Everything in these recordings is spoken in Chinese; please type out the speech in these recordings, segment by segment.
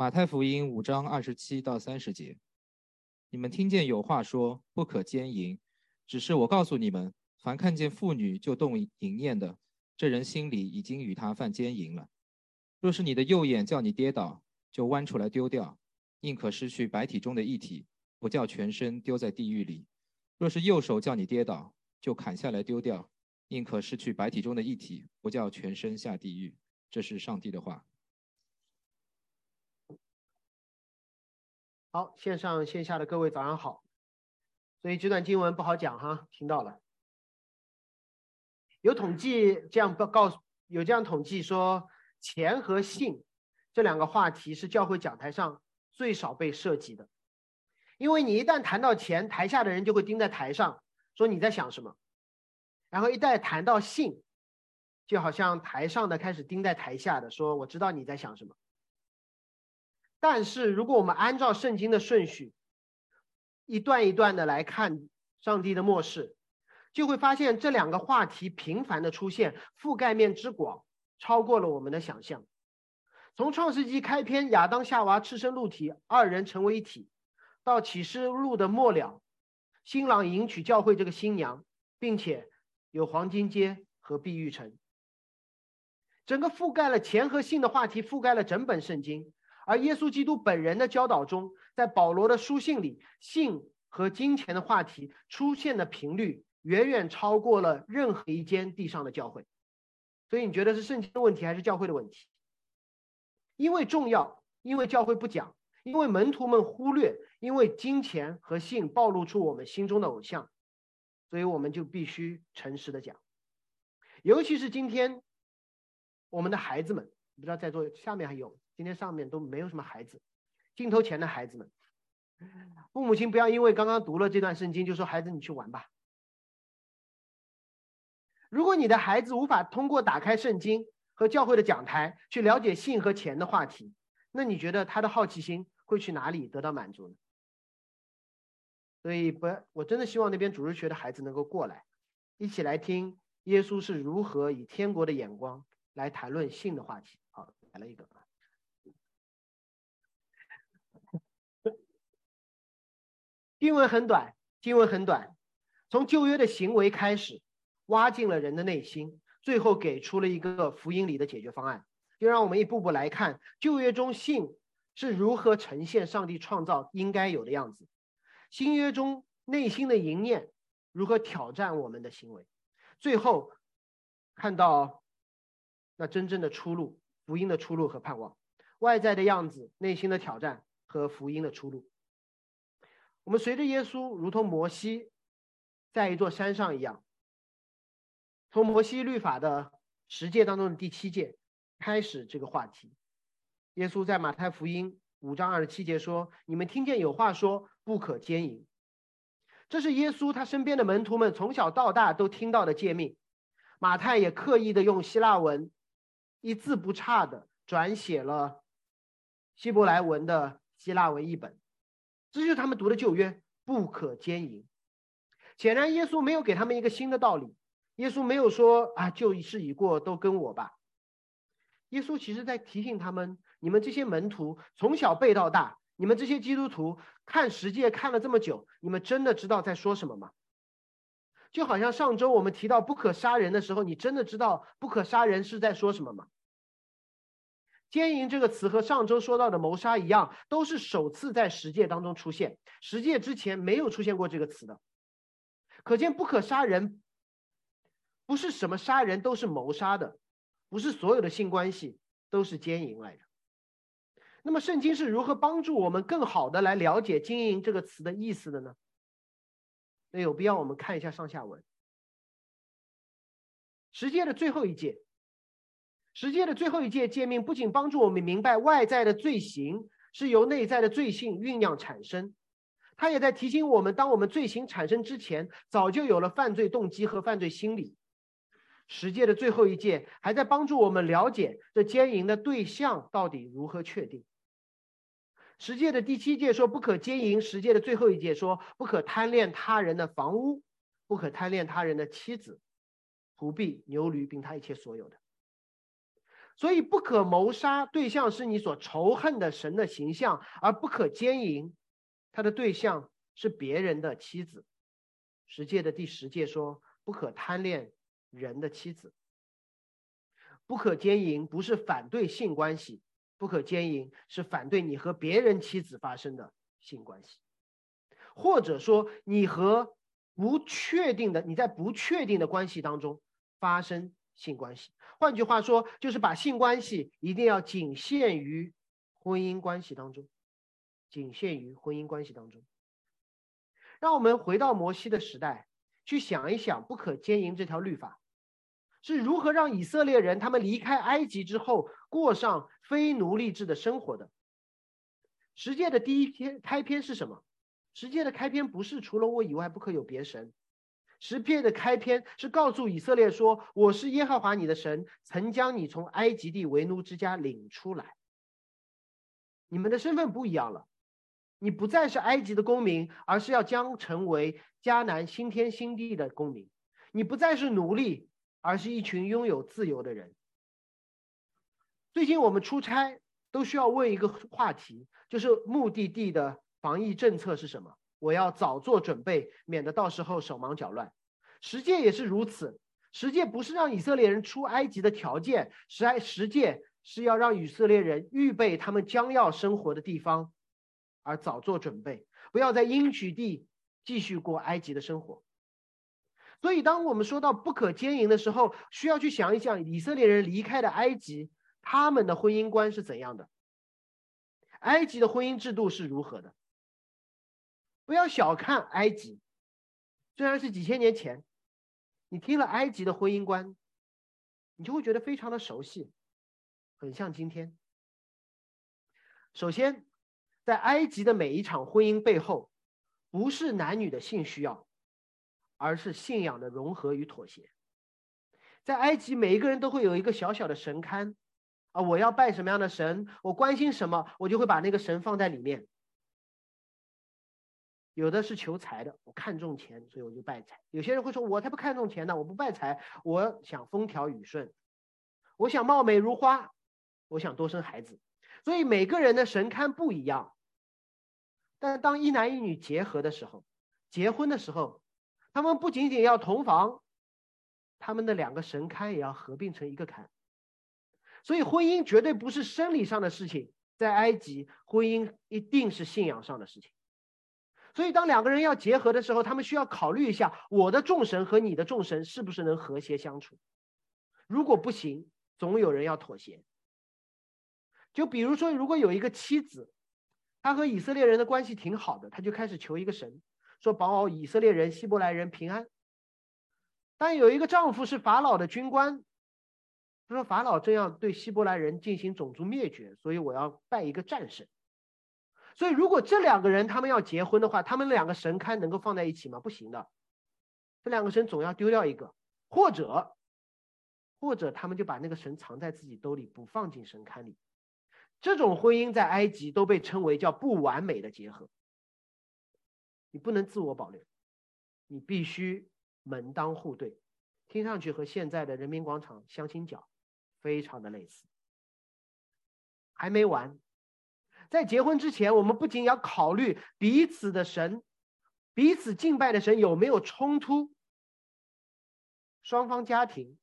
马太福音五章二十七到三十节，你们听见有话说不可奸淫，只是我告诉你们，凡看见妇女就动淫念的，这人心里已经与她犯奸淫了。若是你的右眼叫你跌倒，就弯出来丢掉，宁可失去白体中的一体，不叫全身丢在地狱里；若是右手叫你跌倒，就砍下来丢掉，宁可失去白体中的一体，不叫全身下地狱。这是上帝的话。好，线上线下的各位早上好。所以这段经文不好讲哈，听到了。有统计这样告告诉，有这样统计说，钱和性这两个话题是教会讲台上最少被涉及的，因为你一旦谈到钱，台下的人就会盯在台上，说你在想什么；然后一旦谈到性，就好像台上的开始盯在台下的，说我知道你在想什么。但是，如果我们按照圣经的顺序，一段一段的来看上帝的末世，就会发现这两个话题频繁的出现，覆盖面之广，超过了我们的想象。从创世纪开篇，亚当夏娃赤身露体，二人成为一体，到启示录的末了，新郎迎娶教会这个新娘，并且有黄金街和碧玉城，整个覆盖了钱和性的话题，覆盖了整本圣经。而耶稣基督本人的教导中，在保罗的书信里，性和金钱的话题出现的频率远远超过了任何一间地上的教会。所以你觉得是圣经的问题还是教会的问题？因为重要，因为教会不讲，因为门徒们忽略，因为金钱和性暴露出我们心中的偶像，所以我们就必须诚实的讲。尤其是今天，我们的孩子们，不知道在座下面还有。今天上面都没有什么孩子，镜头前的孩子们，父母亲不要因为刚刚读了这段圣经就说孩子你去玩吧。如果你的孩子无法通过打开圣经和教会的讲台去了解性和钱的话题，那你觉得他的好奇心会去哪里得到满足呢？所以不，我真的希望那边主日学的孩子能够过来，一起来听耶稣是如何以天国的眼光来谈论性的话题。来了一个。经文很短，经文很短，从旧约的行为开始，挖进了人的内心，最后给出了一个福音里的解决方案。就让我们一步步来看旧约中性是如何呈现上帝创造应该有的样子，新约中内心的淫念如何挑战我们的行为，最后看到那真正的出路，福音的出路和盼望，外在的样子，内心的挑战和福音的出路。我们随着耶稣，如同摩西在一座山上一样，从摩西律法的十诫当中的第七诫开始这个话题。耶稣在马太福音五章二十七节说：“你们听见有话说不可奸淫。”这是耶稣他身边的门徒们从小到大都听到的诫命。马太也刻意的用希腊文，一字不差的转写了希伯来文的希腊文译本。这就是他们读的旧约，不可奸淫。显然，耶稣没有给他们一个新的道理。耶稣没有说啊，旧事已过，都跟我吧。耶稣其实在提醒他们：你们这些门徒从小背到大，你们这些基督徒看十诫看了这么久，你们真的知道在说什么吗？就好像上周我们提到不可杀人的时候，你真的知道不可杀人是在说什么吗？奸淫这个词和上周说到的谋杀一样，都是首次在十诫当中出现。十诫之前没有出现过这个词的，可见不可杀人，不是什么杀人都是谋杀的，不是所有的性关系都是奸淫来着。那么圣经是如何帮助我们更好的来了解“经营”这个词的意思的呢？那有必要我们看一下上下文。十诫的最后一诫。十诫的最后一诫诫命，不仅帮助我们明白外在的罪行是由内在的罪性酝酿产生，它也在提醒我们，当我们罪行产生之前，早就有了犯罪动机和犯罪心理。十诫的最后一诫还在帮助我们了解这奸淫的对象到底如何确定。十诫的第七诫说不可奸淫，十诫的最后一诫说不可贪恋他人的房屋，不可贪恋他人的妻子、仆婢、牛驴，并他一切所有的。所以不可谋杀对象是你所仇恨的神的形象，而不可奸淫，他的对象是别人的妻子。十诫的第十诫说，不可贪恋人的妻子。不可奸淫不是反对性关系，不可奸淫是反对你和别人妻子发生的性关系，或者说你和不确定的你在不确定的关系当中发生性关系。换句话说，就是把性关系一定要仅限于婚姻关系当中，仅限于婚姻关系当中。让我们回到摩西的时代，去想一想不可奸淫这条律法。是如何让以色列人他们离开埃及之后过上非奴隶制的生活的？十诫的第一篇开篇是什么？十诫的开篇不是除了我以外不可有别神。十诫的开篇是告诉以色列说：“我是耶和华你的神，曾将你从埃及地为奴之家领出来。你们的身份不一样了，你不再是埃及的公民，而是要将成为迦南新天新地的公民。你不再是奴隶。”而是一群拥有自由的人。最近我们出差都需要问一个话题，就是目的地的防疫政策是什么？我要早做准备，免得到时候手忙脚乱。十诫也是如此，十诫不是让以色列人出埃及的条件，十埃十诫是要让以色列人预备他们将要生活的地方，而早做准备，不要在应许地继续过埃及的生活。所以，当我们说到不可奸淫的时候，需要去想一想以色列人离开的埃及，他们的婚姻观是怎样的？埃及的婚姻制度是如何的？不要小看埃及，虽然是几千年前，你听了埃及的婚姻观，你就会觉得非常的熟悉，很像今天。首先，在埃及的每一场婚姻背后，不是男女的性需要。而是信仰的融合与妥协。在埃及，每一个人都会有一个小小的神龛，啊，我要拜什么样的神，我关心什么，我就会把那个神放在里面。有的是求财的，我看重钱，所以我就拜财。有些人会说，我才不看重钱呢，我不拜财，我想风调雨顺，我想貌美如花，我想多生孩子。所以每个人的神龛不一样。但当一男一女结合的时候，结婚的时候。他们不仅仅要同房，他们的两个神龛也要合并成一个龛。所以婚姻绝对不是生理上的事情，在埃及，婚姻一定是信仰上的事情。所以当两个人要结合的时候，他们需要考虑一下，我的众神和你的众神是不是能和谐相处。如果不行，总有人要妥协。就比如说，如果有一个妻子，她和以色列人的关系挺好的，她就开始求一个神。说保以色列人、希伯来人平安。但有一个丈夫是法老的军官，他说法老正要对希伯来人进行种族灭绝，所以我要拜一个战神。所以如果这两个人他们要结婚的话，他们两个神龛能够放在一起吗？不行的，这两个神总要丢掉一个，或者或者他们就把那个神藏在自己兜里，不放进神龛里。这种婚姻在埃及都被称为叫不完美的结合。你不能自我保留，你必须门当户对，听上去和现在的人民广场相亲角非常的类似。还没完，在结婚之前，我们不仅要考虑彼此的神，彼此敬拜的神有没有冲突，双方家庭，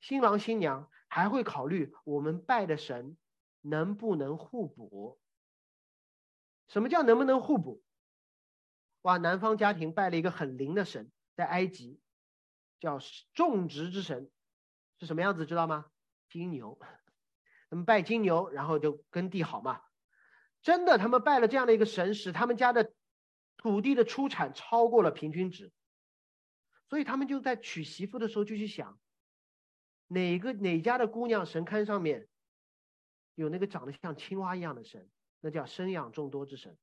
新郎新娘还会考虑我们拜的神能不能互补。什么叫能不能互补？哇，男方家庭拜了一个很灵的神，在埃及叫种植之神，是什么样子知道吗？金牛，他们拜金牛，然后就耕地好嘛。真的，他们拜了这样的一个神，使他们家的土地的出产超过了平均值。所以他们就在娶媳妇的时候就去想，哪个哪家的姑娘神龛上面有那个长得像青蛙一样的神，那叫生养众多之神。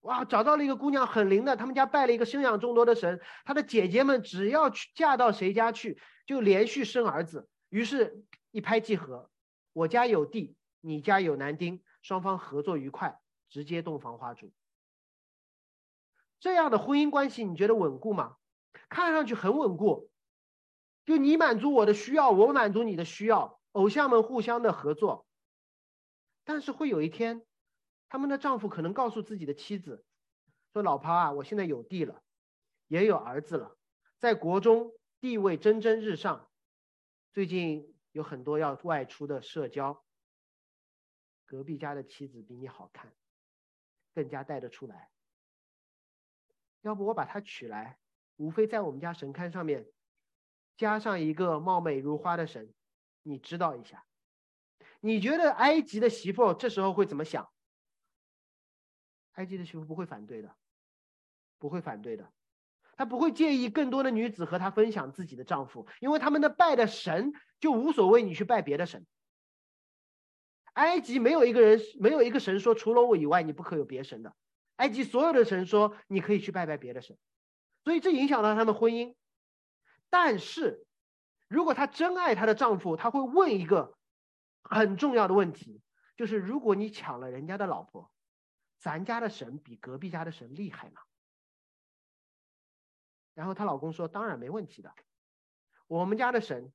哇，找到了一个姑娘很灵的，他们家拜了一个生养众多的神，他的姐姐们只要去嫁到谁家去，就连续生儿子。于是，一拍即合，我家有地，你家有男丁，双方合作愉快，直接洞房花烛。这样的婚姻关系，你觉得稳固吗？看上去很稳固，就你满足我的需要，我满足你的需要偶像们互相的合作，但是会有一天，他们的丈夫可能告诉自己的妻子，说：“老婆啊，我现在有地了，也有儿子了，在国中地位蒸蒸日上，最近有很多要外出的社交。隔壁家的妻子比你好看，更加带得出来。要不我把她娶来，无非在我们家神龛上面加上一个貌美如花的神。”你知道一下，你觉得埃及的媳妇这时候会怎么想？埃及的媳妇不会反对的，不会反对的，她不会介意更多的女子和她分享自己的丈夫，因为他们的拜的神就无所谓，你去拜别的神。埃及没有一个人，没有一个神说除了我以外你不可有别神的，埃及所有的神说你可以去拜拜别的神，所以这影响到他们婚姻，但是。如果她真爱她的丈夫，她会问一个很重要的问题，就是如果你抢了人家的老婆，咱家的神比隔壁家的神厉害吗？然后她老公说：“当然没问题的，我们家的神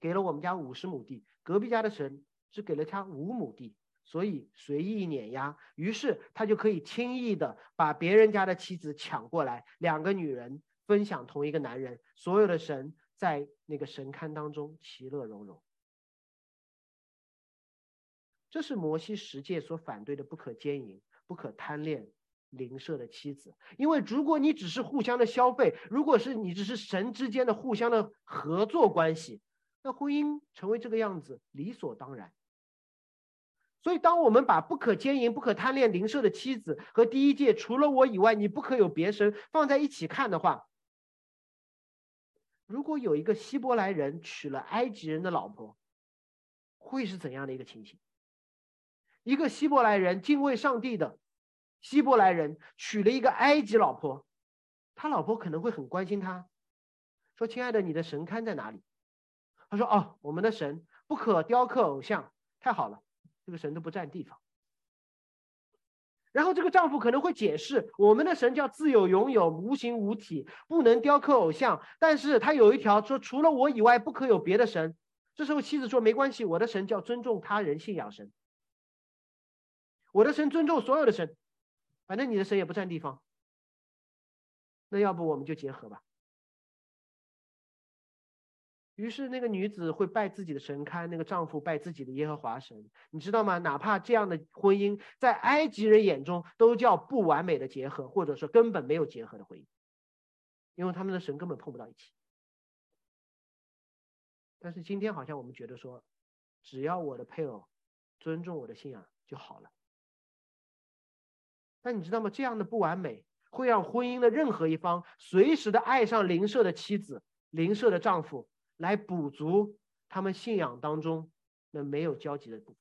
给了我们家五十亩地，隔壁家的神只给了他五亩地，所以随意碾压。于是他就可以轻易的把别人家的妻子抢过来，两个女人分享同一个男人，所有的神。”在那个神龛当中，其乐融融。这是摩西十诫所反对的，不可奸淫，不可贪恋邻舍的妻子。因为如果你只是互相的消费，如果是你只是神之间的互相的合作关系，那婚姻成为这个样子理所当然。所以，当我们把不可奸淫、不可贪恋邻舍的妻子和第一诫除了我以外，你不可有别神放在一起看的话，如果有一个希伯来人娶了埃及人的老婆，会是怎样的一个情形？一个希伯来人敬畏上帝的希伯来人娶了一个埃及老婆，他老婆可能会很关心他，说：“亲爱的，你的神龛在哪里？”他说：“哦，我们的神不可雕刻偶像，太好了，这个神都不占地方。”然后这个丈夫可能会解释，我们的神叫自有拥有，无形无体，不能雕刻偶像。但是他有一条说，除了我以外，不可有别的神。这时候妻子说，没关系，我的神叫尊重他人信仰神。我的神尊重所有的神，反正你的神也不占地方。那要不我们就结合吧。于是那个女子会拜自己的神龛，那个丈夫拜自己的耶和华神，你知道吗？哪怕这样的婚姻在埃及人眼中都叫不完美的结合，或者说根本没有结合的婚姻，因为他们的神根本碰不到一起。但是今天好像我们觉得说，只要我的配偶尊重我的信仰就好了。但你知道吗？这样的不完美会让婚姻的任何一方随时的爱上邻舍的妻子、邻舍的丈夫。来补足他们信仰当中那没有交集的部分。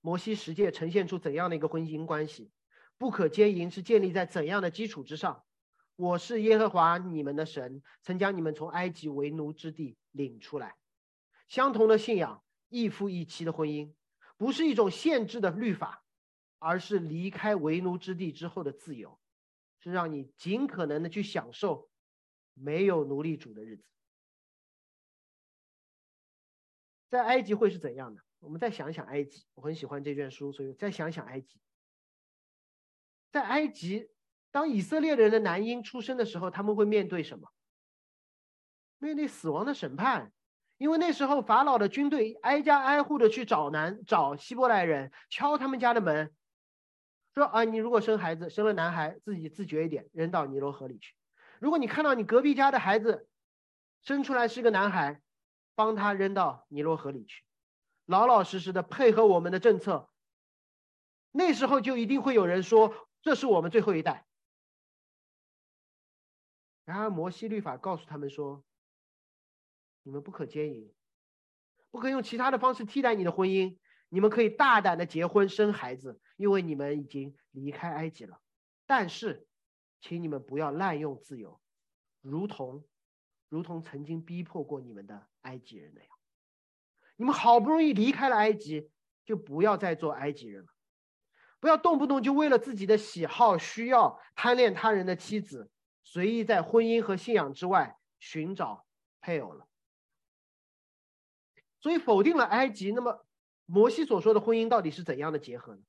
摩西十诫呈现出怎样的一个婚姻关系？不可奸淫是建立在怎样的基础之上？我是耶和华你们的神，曾将你们从埃及为奴之地领出来。相同的信仰，一夫一妻的婚姻，不是一种限制的律法，而是离开为奴之地之后的自由，是让你尽可能的去享受没有奴隶主的日子。在埃及会是怎样的？我们再想想埃及，我很喜欢这卷书，所以再想想埃及。在埃及，当以色列人的男婴出生的时候，他们会面对什么？面对死亡的审判，因为那时候法老的军队挨家挨户的去找男找希伯来人，敲他们家的门，说啊，你如果生孩子，生了男孩，自己自觉一点，扔到尼罗河里去；如果你看到你隔壁家的孩子生出来是个男孩。帮他扔到尼罗河里去，老老实实的配合我们的政策。那时候就一定会有人说，这是我们最后一代。然而摩西律法告诉他们说，你们不可奸淫，不可用其他的方式替代你的婚姻。你们可以大胆的结婚生孩子，因为你们已经离开埃及了。但是，请你们不要滥用自由，如同。如同曾经逼迫过你们的埃及人那样，你们好不容易离开了埃及，就不要再做埃及人了，不要动不动就为了自己的喜好需要贪恋他人的妻子，随意在婚姻和信仰之外寻找配偶了。所以否定了埃及。那么摩西所说的婚姻到底是怎样的结合呢？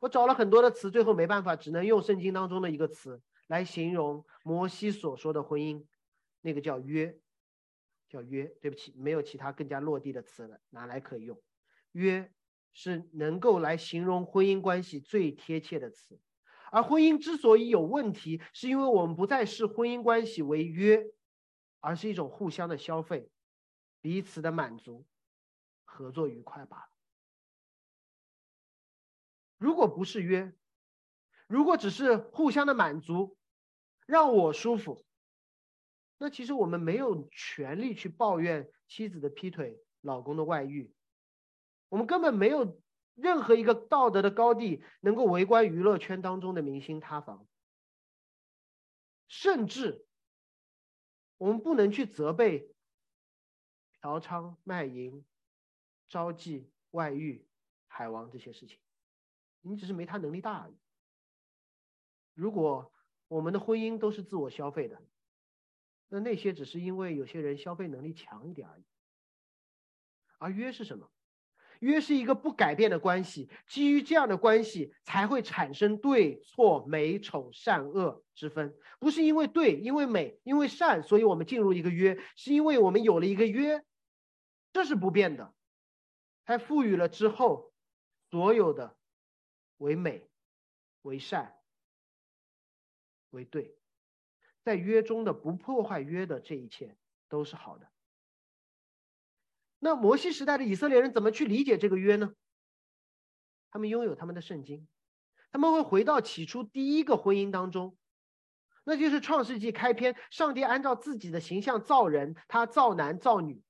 我找了很多的词，最后没办法，只能用圣经当中的一个词来形容摩西所说的婚姻，那个叫约，叫约。对不起，没有其他更加落地的词了，拿来可以用。约是能够来形容婚姻关系最贴切的词。而婚姻之所以有问题，是因为我们不再视婚姻关系为约，而是一种互相的消费，彼此的满足，合作愉快罢了。如果不是约，如果只是互相的满足，让我舒服，那其实我们没有权利去抱怨妻子的劈腿、老公的外遇，我们根本没有任何一个道德的高地能够围观娱乐圈当中的明星塌房，甚至我们不能去责备嫖娼、卖淫、招妓、外遇、海王这些事情。你只是没他能力大而已。如果我们的婚姻都是自我消费的，那那些只是因为有些人消费能力强一点而已。而约是什么？约是一个不改变的关系，基于这样的关系才会产生对错、美丑、善恶之分。不是因为对，因为美，因为善，所以我们进入一个约，是因为我们有了一个约，这是不变的，才赋予了之后所有的。为美，为善，为对，在约中的不破坏约的这一切都是好的。那摩西时代的以色列人怎么去理解这个约呢？他们拥有他们的圣经，他们会回到起初第一个婚姻当中，那就是创世纪开篇，上帝按照自己的形象造人，他造男造女。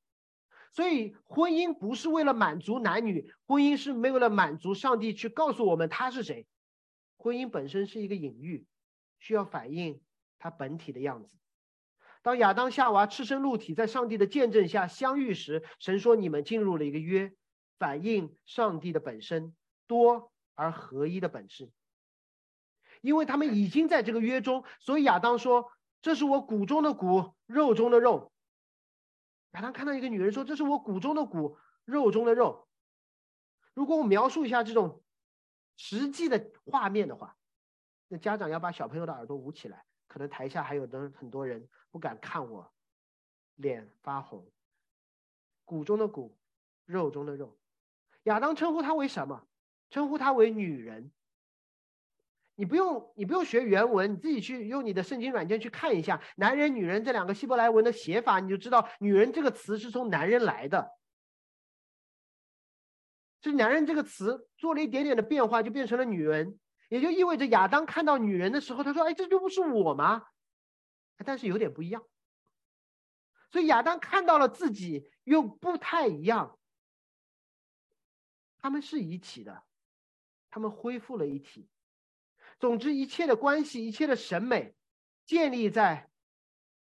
所以，婚姻不是为了满足男女，婚姻是没有了满足上帝去告诉我们他是谁。婚姻本身是一个隐喻，需要反映他本体的样子。当亚当夏娃赤身露体在上帝的见证下相遇时，神说：“你们进入了一个约，反映上帝的本身多而合一的本质。”因为他们已经在这个约中，所以亚当说：“这是我骨中的骨，肉中的肉。”亚当看到一个女人说：“这是我骨中的骨，肉中的肉。”如果我描述一下这种实际的画面的话，那家长要把小朋友的耳朵捂起来，可能台下还有的很多人不敢看我，脸发红。骨中的骨，肉中的肉。亚当称呼她为什么？称呼她为女人。你不用，你不用学原文，你自己去用你的圣经软件去看一下“男人”“女人”这两个希伯来文的写法，你就知道“女人”这个词是从“男人”来的。这“男人”这个词做了一点点的变化，就变成了“女人”，也就意味着亚当看到女人的时候，他说：“哎，这就不是我吗？”但是有点不一样。所以亚当看到了自己又不太一样。他们是一体的，他们恢复了一体。总之，一切的关系，一切的审美，建立在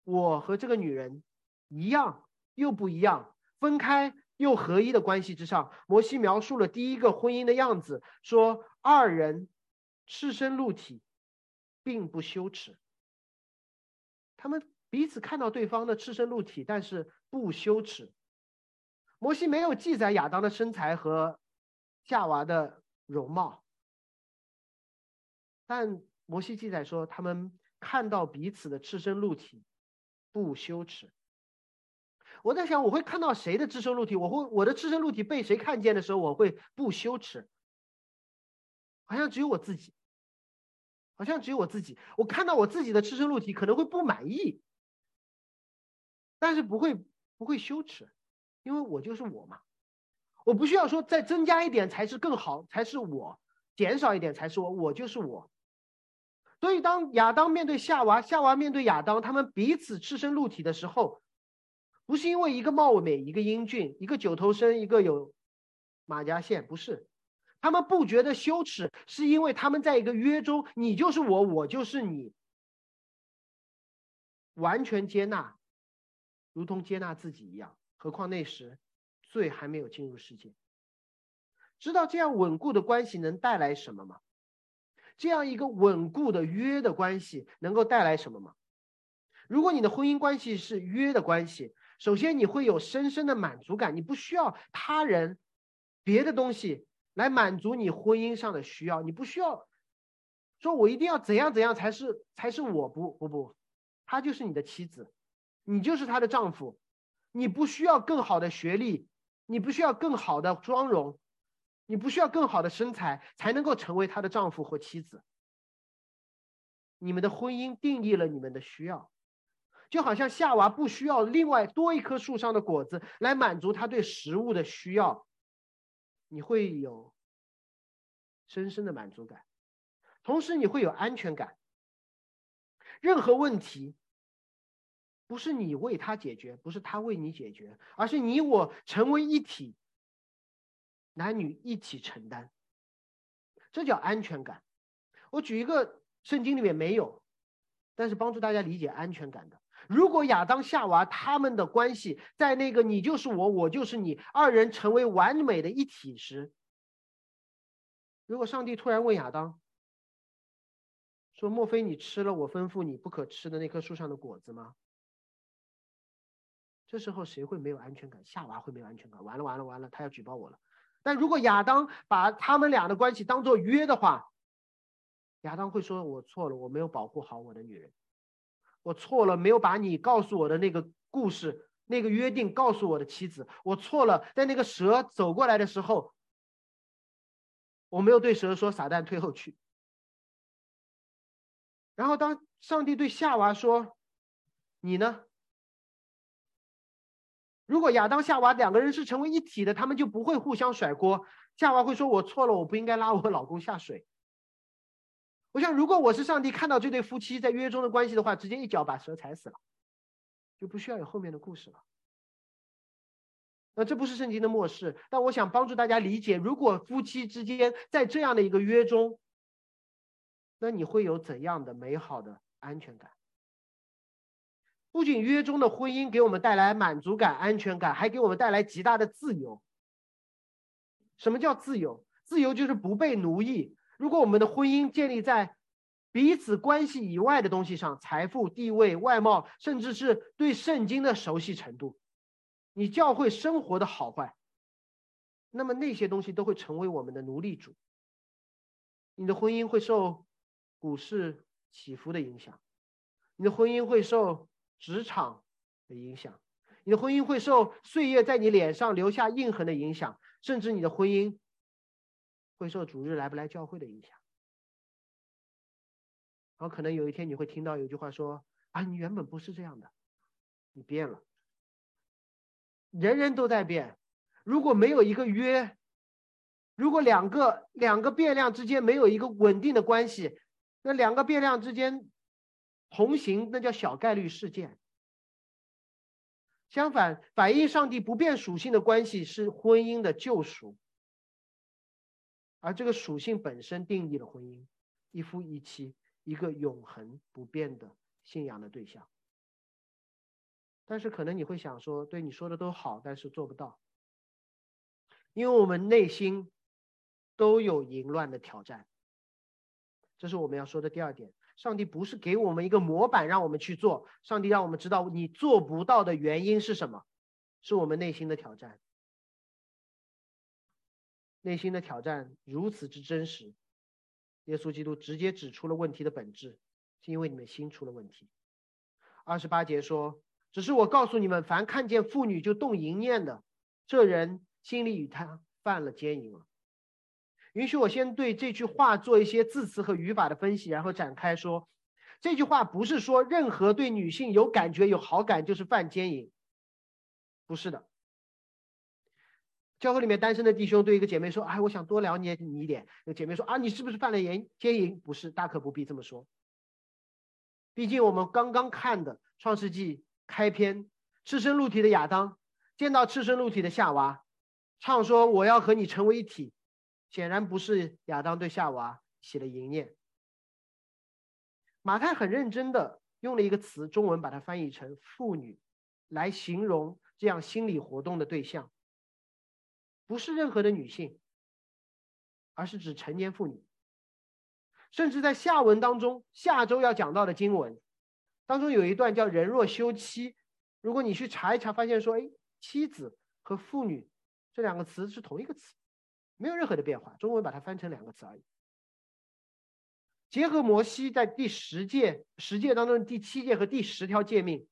我和这个女人一样又不一样，分开又合一的关系之上。摩西描述了第一个婚姻的样子，说二人赤身露体，并不羞耻。他们彼此看到对方的赤身露体，但是不羞耻。摩西没有记载亚当的身材和夏娃的容貌。但摩西记载说，他们看到彼此的赤身露体，不羞耻。我在想，我会看到谁的赤身露体？我会我的赤身露体被谁看见的时候，我会不羞耻？好像只有我自己，好像只有我自己。我看到我自己的赤身露体，可能会不满意，但是不会不会羞耻，因为我就是我嘛。我不需要说再增加一点才是更好，才是我；减少一点才是我，我就是我。所以，当亚当面对夏娃，夏娃面对亚当，他们彼此赤身露体的时候，不是因为一个貌美，一个英俊，一个九头身，一个有马甲线，不是，他们不觉得羞耻，是因为他们在一个约中，你就是我，我就是你，完全接纳，如同接纳自己一样。何况那时罪还没有进入世界，知道这样稳固的关系能带来什么吗？这样一个稳固的约的关系能够带来什么吗？如果你的婚姻关系是约的关系，首先你会有深深的满足感，你不需要他人、别的东西来满足你婚姻上的需要，你不需要说我一定要怎样怎样才是才是我不不不，她就是你的妻子，你就是她的丈夫，你不需要更好的学历，你不需要更好的妆容，你不需要更好的身材才能够成为她的丈夫或妻子。你们的婚姻定义了你们的需要，就好像夏娃不需要另外多一棵树上的果子来满足他对食物的需要，你会有深深的满足感，同时你会有安全感。任何问题不是你为他解决，不是他为你解决，而是你我成为一体，男女一起承担，这叫安全感。我举一个。圣经里面没有，但是帮助大家理解安全感的。如果亚当夏娃他们的关系在那个你就是我，我就是你，二人成为完美的一体时，如果上帝突然问亚当说：“莫非你吃了我吩咐你不可吃的那棵树上的果子吗？”这时候谁会没有安全感？夏娃会没有安全感？完了完了完了，他要举报我了。但如果亚当把他们俩的关系当做约的话，亚当会说：“我错了，我没有保护好我的女人，我错了，没有把你告诉我的那个故事、那个约定告诉我的妻子，我错了，在那个蛇走过来的时候，我没有对蛇说‘撒旦退后去’。然后当上帝对夏娃说：‘你呢？’如果亚当、夏娃两个人是成为一体的，他们就不会互相甩锅。夏娃会说：‘我错了，我不应该拉我老公下水。’”我想，如果我是上帝，看到这对夫妻在约中的关系的话，直接一脚把蛇踩死了，就不需要有后面的故事了。那这不是圣经的漠视，但我想帮助大家理解，如果夫妻之间在这样的一个约中，那你会有怎样的美好的安全感？不仅约中的婚姻给我们带来满足感、安全感，还给我们带来极大的自由。什么叫自由？自由就是不被奴役。如果我们的婚姻建立在彼此关系以外的东西上，财富、地位、外貌，甚至是对圣经的熟悉程度，你教会生活的好坏，那么那些东西都会成为我们的奴隶主。你的婚姻会受股市起伏的影响，你的婚姻会受职场的影响，你的婚姻会受岁月在你脸上留下印痕的影响，甚至你的婚姻。会受主日来不来教会的影响，然后可能有一天你会听到有句话说：“啊，你原本不是这样的，你变了。”人人都在变，如果没有一个约，如果两个两个变量之间没有一个稳定的关系，那两个变量之间同行，那叫小概率事件。相反，反映上帝不变属性的关系是婚姻的救赎。而这个属性本身定义了婚姻，一夫一妻，一个永恒不变的信仰的对象。但是可能你会想说，对你说的都好，但是做不到，因为我们内心都有淫乱的挑战。这是我们要说的第二点。上帝不是给我们一个模板让我们去做，上帝让我们知道你做不到的原因是什么，是我们内心的挑战。内心的挑战如此之真实，耶稣基督直接指出了问题的本质，是因为你们心出了问题。二十八节说：“只是我告诉你们，凡看见妇女就动淫念的，这人心里与他犯了奸淫了。”允许我先对这句话做一些字词和语法的分析，然后展开说，这句话不是说任何对女性有感觉、有好感就是犯奸淫，不是的。教会里面单身的弟兄对一个姐妹说：“哎，我想多了解你一点。”那姐妹说：“啊，你是不是犯了奸奸淫？”不是，大可不必这么说。毕竟我们刚刚看的《创世纪》开篇，赤身露体的亚当见到赤身露体的夏娃，唱说：“我要和你成为一体。”显然不是亚当对夏娃起了淫念。马太很认真的用了一个词，中文把它翻译成“妇女”，来形容这样心理活动的对象。不是任何的女性，而是指成年妇女。甚至在下文当中，下周要讲到的经文当中有一段叫“人若休妻”，如果你去查一查，发现说，哎，妻子和妇女这两个词是同一个词，没有任何的变化，中文把它翻成两个词而已。结合摩西在第十诫十诫当中第七诫和第十条诫命，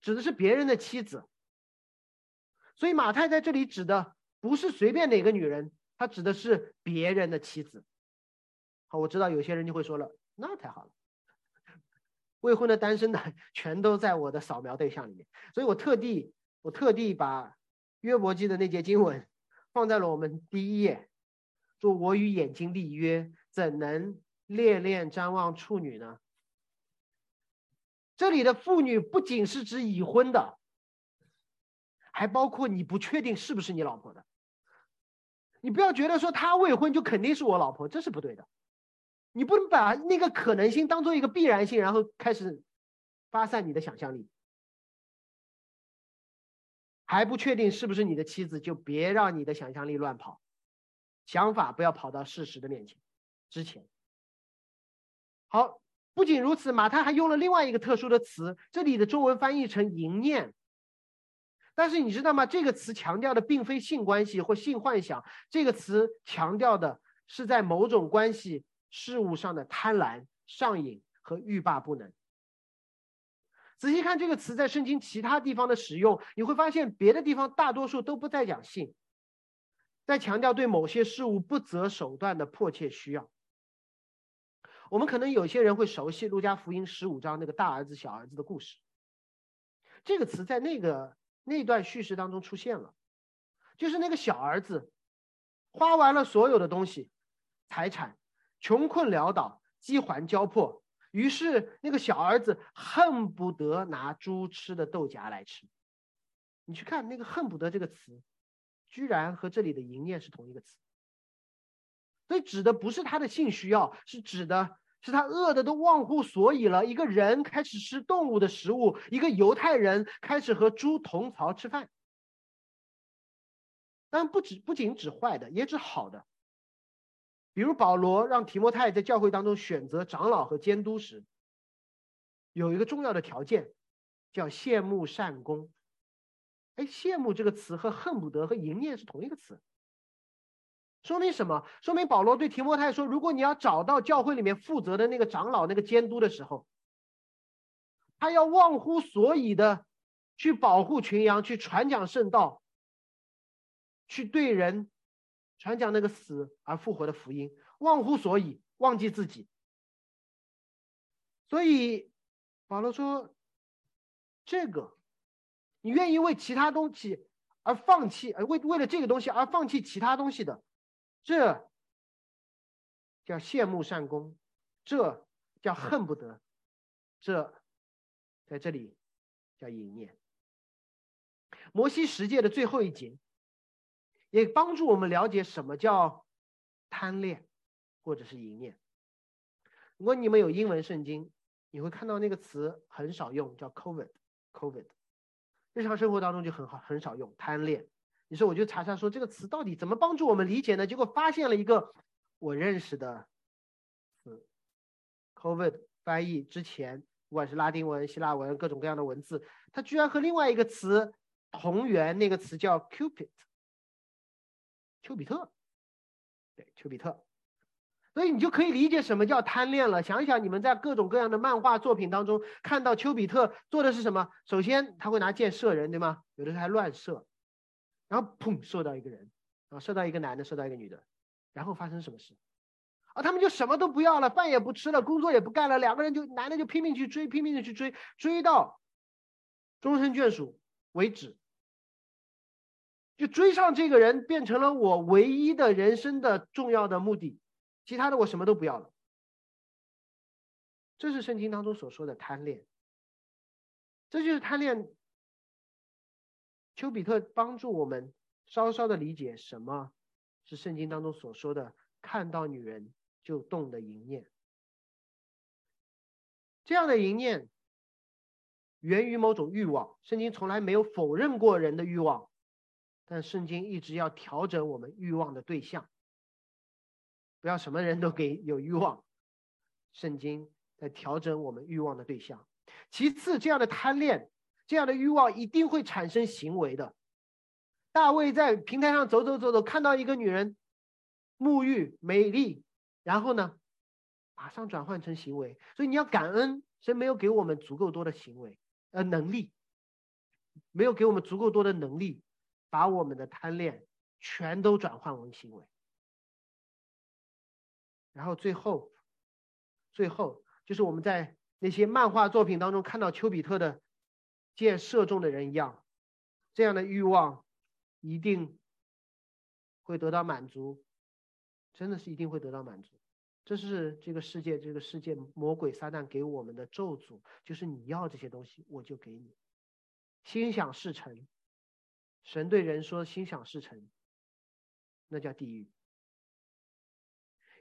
指的是别人的妻子，所以马太在这里指的不是随便哪个女人，他指的是别人的妻子。好，我知道有些人就会说了，那太好了。未婚的、单身的，全都在我的扫描对象里面，所以我特地我特地把约伯记的那节经文放在了我们第一页，说：“我与眼睛立约，怎能恋恋瞻望处女呢？”这里的妇女不仅是指已婚的，还包括你不确定是不是你老婆的。你不要觉得说她未婚就肯定是我老婆，这是不对的。你不能把那个可能性当做一个必然性，然后开始发散你的想象力。还不确定是不是你的妻子，就别让你的想象力乱跑，想法不要跑到事实的面前之前。好，不仅如此，马太还用了另外一个特殊的词，这里的中文翻译成淫念。但是你知道吗？这个词强调的并非性关系或性幻想，这个词强调的是在某种关系。事物上的贪婪、上瘾和欲罢不能。仔细看这个词在圣经其他地方的使用，你会发现别的地方大多数都不在讲性，在强调对某些事物不择手段的迫切需要。我们可能有些人会熟悉路加福音十五章那个大儿子、小儿子的故事。这个词在那个那段叙事当中出现了，就是那个小儿子花完了所有的东西、财产。穷困潦倒，饥寒交迫，于是那个小儿子恨不得拿猪吃的豆荚来吃。你去看那个“恨不得”这个词，居然和这里的“淫念”是同一个词。所以指的不是他的性需要，是指的是他饿的都忘乎所以了。一个人开始吃动物的食物，一个犹太人开始和猪同槽吃饭。但不止不仅指坏的，也指好的。比如保罗让提摩太在教会当中选择长老和监督时，有一个重要的条件，叫羡慕善功。哎，羡慕这个词和恨不得和淫念是同一个词，说明什么？说明保罗对提摩太说，如果你要找到教会里面负责的那个长老、那个监督的时候，他要忘乎所以的去保护群羊，去传讲圣道，去对人。传讲那个死而复活的福音，忘乎所以，忘记自己。所以保罗说：“这个，你愿意为其他东西而放弃，而为为了这个东西而放弃其他东西的，这叫羡慕善功，这叫恨不得，这在这里叫淫念。”摩西十诫的最后一节。也帮助我们了解什么叫贪恋，或者是淫念。如果你们有英文圣经，你会看到那个词很少用，叫 “covid”，“covid”。日常生活当中就很好，很少用贪恋。你说我就查查说这个词到底怎么帮助我们理解呢？结果发现了一个我认识的词，“covid” 翻译之前，不管是拉丁文、希腊文各种各样的文字，它居然和另外一个词同源，那个词叫 “cupid”。丘比特，对，丘比特，所以你就可以理解什么叫贪恋了。想一想，你们在各种各样的漫画作品当中看到丘比特做的是什么？首先他会拿箭射人，对吗？有的时候还乱射，然后砰，射到一个人，啊，射到一个男的，射到一个女的，然后发生什么事？啊，他们就什么都不要了，饭也不吃了，工作也不干了，两个人就男的就拼命去追，拼命的去追，追到终身眷属为止。就追上这个人，变成了我唯一的人生的重要的目的，其他的我什么都不要了。这是圣经当中所说的贪恋，这就是贪恋。丘比特帮助我们稍稍的理解什么是圣经当中所说的看到女人就动的淫念。这样的淫念源于某种欲望，圣经从来没有否认过人的欲望。但圣经一直要调整我们欲望的对象，不要什么人都给有欲望。圣经在调整我们欲望的对象。其次，这样的贪恋、这样的欲望一定会产生行为的。大卫在平台上走走走走，看到一个女人沐浴美丽，然后呢，马上转换成行为。所以你要感恩，神没有给我们足够多的行为呃能力，没有给我们足够多的能力，把我们的贪恋全都转换为行为。然后最后，最后就是我们在那些漫画作品当中看到丘比特的箭射中的人一样，这样的欲望一定会得到满足，真的是一定会得到满足。这是这个世界，这个世界魔鬼撒旦给我们的咒诅，就是你要这些东西，我就给你。心想事成，神对人说心想事成，那叫地狱。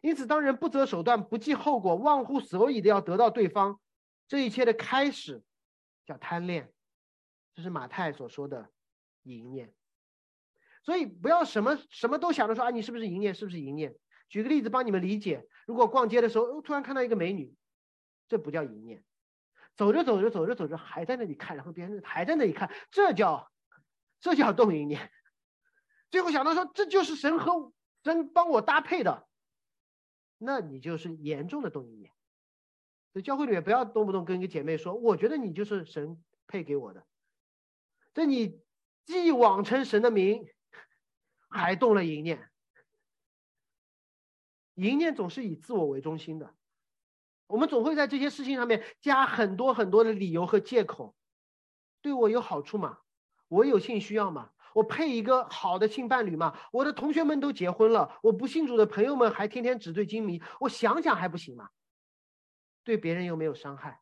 因此，当人不择手段、不计后果、忘乎所以的要得到对方，这一切的开始叫贪恋，这是马太所说的淫念。所以，不要什么什么都想着说啊，你是不是淫念？是不是淫念？举个例子帮你们理解：如果逛街的时候突然看到一个美女，这不叫淫念；走着走着走着走着还在那里看，然后别人还在那里看，这叫这叫动淫念。最后想到说，这就是神和神帮我搭配的。那你就是严重的动淫念，在教会里面不要动不动跟一个姐妹说，我觉得你就是神配给我的，这你既妄称神的名，还动了淫念。淫念总是以自我为中心的，我们总会在这些事情上面加很多很多的理由和借口，对我有好处吗？我有性需要吗？我配一个好的性伴侣吗？我的同学们都结婚了，我不信主的朋友们还天天纸醉金迷，我想想还不行吗？对别人又没有伤害。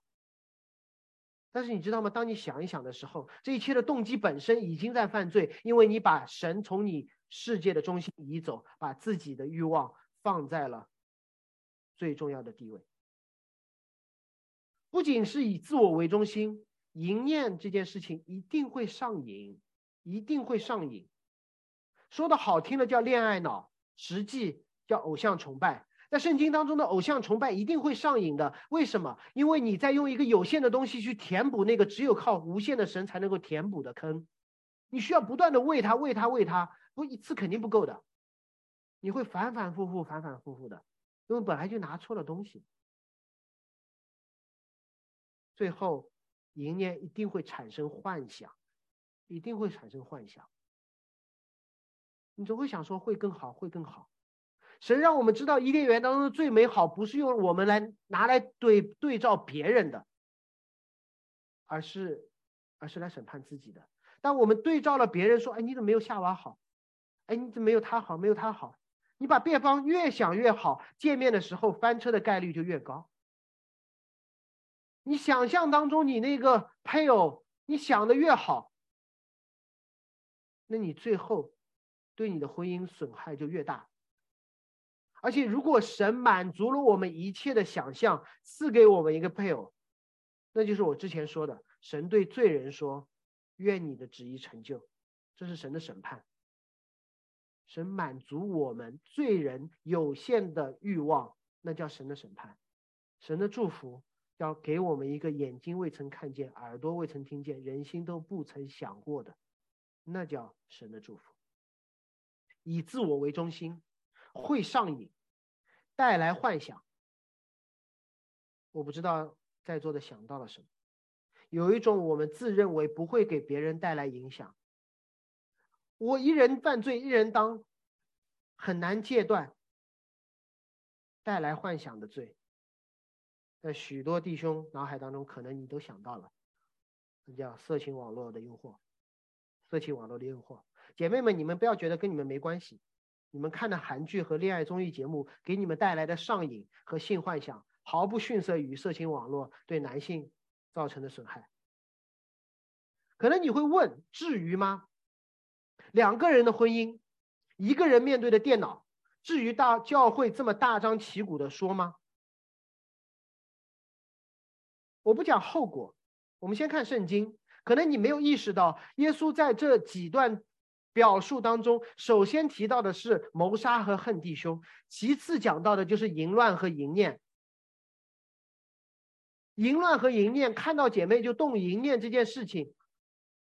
但是你知道吗？当你想一想的时候，这一切的动机本身已经在犯罪，因为你把神从你世界的中心移走，把自己的欲望放在了最重要的地位。不仅是以自我为中心，淫念这件事情一定会上瘾。一定会上瘾，说的好听的叫恋爱脑，实际叫偶像崇拜。在圣经当中的偶像崇拜一定会上瘾的，为什么？因为你在用一个有限的东西去填补那个只有靠无限的神才能够填补的坑，你需要不断的喂它，喂它，喂它，不一次肯定不够的，你会反反复复，反反复复的，因为本来就拿错了东西，最后淫念一定会产生幻想。一定会产生幻想，你总会想说会更好，会更好。神让我们知道伊甸园当中的最美好，不是用我们来拿来对对照别人的，而是而是来审判自己的。当我们对照了别人，说：“哎，你怎么没有夏娃好？哎，你怎么没有他好？没有他好？”你把辩方越想越好，见面的时候翻车的概率就越高。你想象当中你那个配偶，你想的越好。那你最后对你的婚姻损害就越大。而且，如果神满足了我们一切的想象，赐给我们一个配偶，那就是我之前说的，神对罪人说：“愿你的旨意成就。”这是神的审判。神满足我们罪人有限的欲望，那叫神的审判。神的祝福要给我们一个眼睛未曾看见、耳朵未曾听见、人心都不曾想过的。那叫神的祝福。以自我为中心，会上瘾，带来幻想。我不知道在座的想到了什么。有一种我们自认为不会给别人带来影响，我一人犯罪一人当，很难戒断，带来幻想的罪，在许多弟兄脑海当中，可能你都想到了，那叫色情网络的诱惑。色情网络的诱惑，姐妹们，你们不要觉得跟你们没关系。你们看的韩剧和恋爱综艺节目给你们带来的上瘾和性幻想，毫不逊色于色情网络对男性造成的损害。可能你会问：至于吗？两个人的婚姻，一个人面对的电脑，至于大教会这么大张旗鼓的说吗？我不讲后果，我们先看圣经。可能你没有意识到，耶稣在这几段表述当中，首先提到的是谋杀和恨弟兄，其次讲到的就是淫乱和淫念。淫乱和淫念，看到姐妹就动淫念这件事情，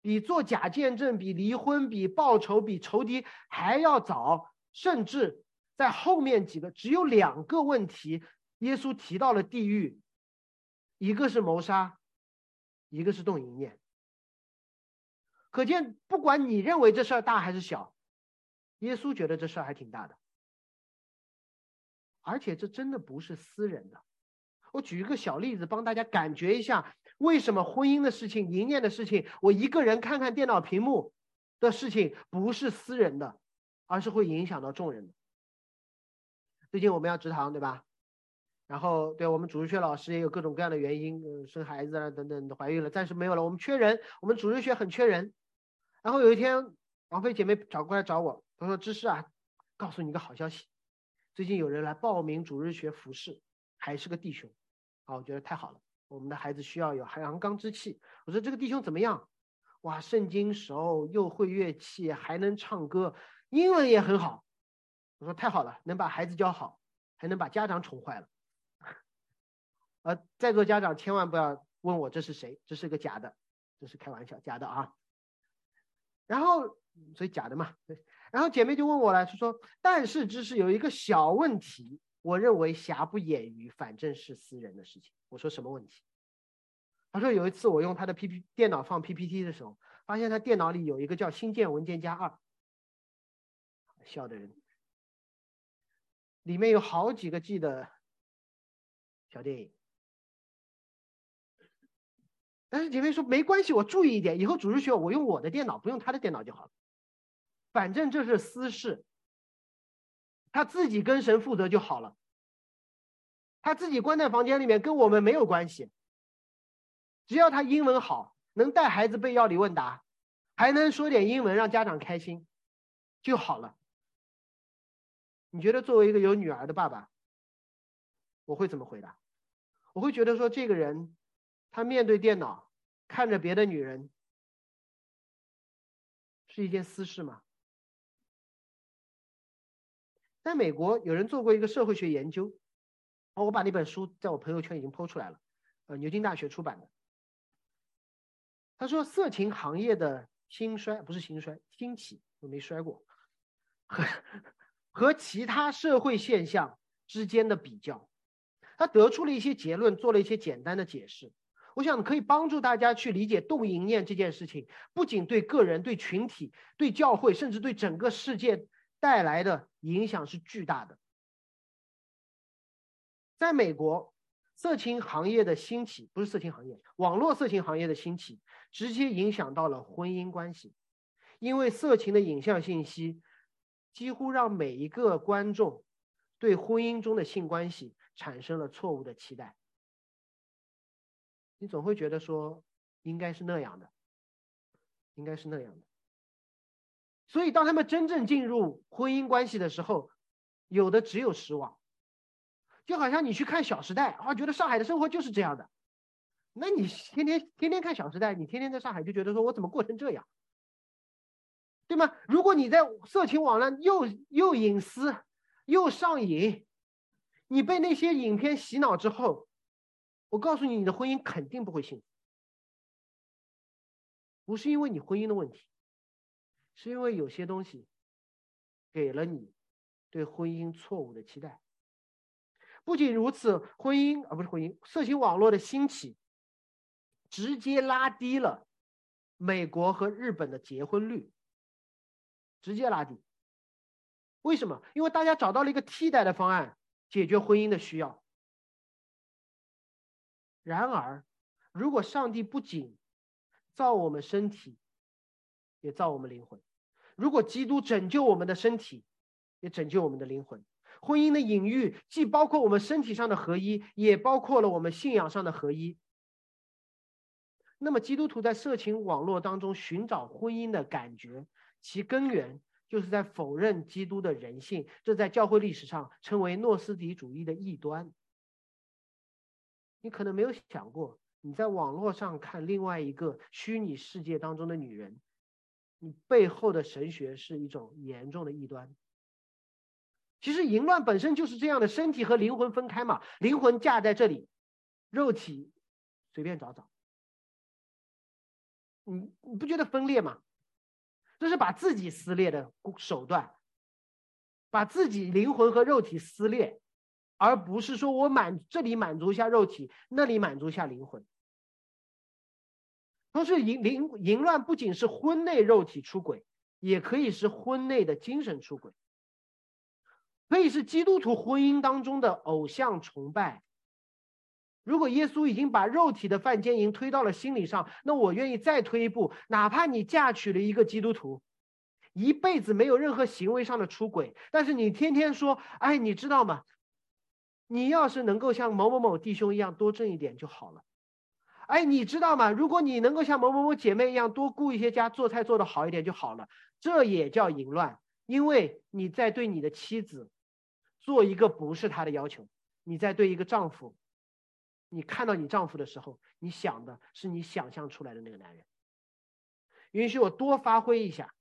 比做假见证、比离婚、比报仇、比仇敌还要早，甚至在后面几个只有两个问题，耶稣提到了地狱，一个是谋杀，一个是动淫念。可见，不管你认为这事儿大还是小，耶稣觉得这事儿还挺大的，而且这真的不是私人的。我举一个小例子，帮大家感觉一下，为什么婚姻的事情、淫念的事情，我一个人看看电脑屏幕的事情不是私人的，而是会影响到众人的。最近我们要植堂，对吧？然后，对我们主日学老师也有各种各样的原因，生孩子啊等等，怀孕了，暂时没有了。我们缺人，我们主日学很缺人。然后有一天，王菲姐妹找过来找我，她说：“芝士啊，告诉你个好消息，最近有人来报名主日学服侍，还是个弟兄。”啊，我觉得太好了，我们的孩子需要有阳刚之气。我说这个弟兄怎么样？哇，圣经熟，又会乐器，还能唱歌，英文也很好。我说太好了，能把孩子教好，还能把家长宠坏了。呃，在座家长千万不要问我这是谁，这是个假的，这是开玩笑，假的啊。然后，所以假的嘛。然后姐妹就问我了，就说，但是只是有一个小问题。我认为瑕不掩瑜，反正是私人的事情。我说什么问题？他说有一次我用他的 P P 电脑放 P P T 的时候，发现他电脑里有一个叫新建文件夹二，笑的人，里面有好几个 G 的小电影。但是姐妹说没关系，我注意一点，以后主日学我用我的电脑，不用他的电脑就好了，反正这是私事。他自己跟神负责就好了，他自己关在房间里面跟我们没有关系。只要他英文好，能带孩子背要理问答，还能说点英文让家长开心，就好了。你觉得作为一个有女儿的爸爸，我会怎么回答？我会觉得说这个人，他面对电脑看着别的女人，是一件私事吗？在美国，有人做过一个社会学研究，哦，我把那本书在我朋友圈已经剖出来了，呃，牛津大学出版的。他说，色情行业的兴衰不是兴衰，兴起我没摔过，和和其他社会现象之间的比较，他得出了一些结论，做了一些简单的解释。我想可以帮助大家去理解动淫念这件事情，不仅对个人、对群体、对教会，甚至对整个世界。带来的影响是巨大的。在美国，色情行业的兴起不是色情行业，网络色情行业的兴起直接影响到了婚姻关系，因为色情的影像信息几乎让每一个观众对婚姻中的性关系产生了错误的期待。你总会觉得说应该是那样的，应该是那样的。所以，当他们真正进入婚姻关系的时候，有的只有失望，就好像你去看《小时代》啊，觉得上海的生活就是这样的。那你天天天天看《小时代》，你天天在上海就觉得说我怎么过成这样，对吗？如果你在色情网站又又隐私又上瘾，你被那些影片洗脑之后，我告诉你，你的婚姻肯定不会幸福，不是因为你婚姻的问题。是因为有些东西给了你对婚姻错误的期待。不仅如此，婚姻啊不是婚姻，色情网络的兴起，直接拉低了美国和日本的结婚率，直接拉低。为什么？因为大家找到了一个替代的方案，解决婚姻的需要。然而，如果上帝不仅造我们身体，也造我们灵魂。如果基督拯救我们的身体，也拯救我们的灵魂。婚姻的隐喻既包括我们身体上的合一，也包括了我们信仰上的合一。那么，基督徒在色情网络当中寻找婚姻的感觉，其根源就是在否认基督的人性。这在教会历史上称为诺斯底主义的异端。你可能没有想过，你在网络上看另外一个虚拟世界当中的女人。你背后的神学是一种严重的异端。其实淫乱本身就是这样的，身体和灵魂分开嘛，灵魂架在这里，肉体随便找找。你你不觉得分裂吗？这是把自己撕裂的手段，把自己灵魂和肉体撕裂，而不是说我满这里满足一下肉体，那里满足一下灵魂。同时，淫淫淫乱不仅是婚内肉体出轨，也可以是婚内的精神出轨，可以是基督徒婚姻当中的偶像崇拜。如果耶稣已经把肉体的犯奸淫推到了心理上，那我愿意再推一步，哪怕你嫁娶了一个基督徒，一辈子没有任何行为上的出轨，但是你天天说，哎，你知道吗？你要是能够像某某某弟兄一样多挣一点就好了。哎，你知道吗？如果你能够像某某某姐妹一样多雇一些家做菜做得好一点就好了。这也叫淫乱，因为你在对你的妻子做一个不是她的要求，你在对一个丈夫。你看到你丈夫的时候，你想的是你想象出来的那个男人。允许我多发挥一下，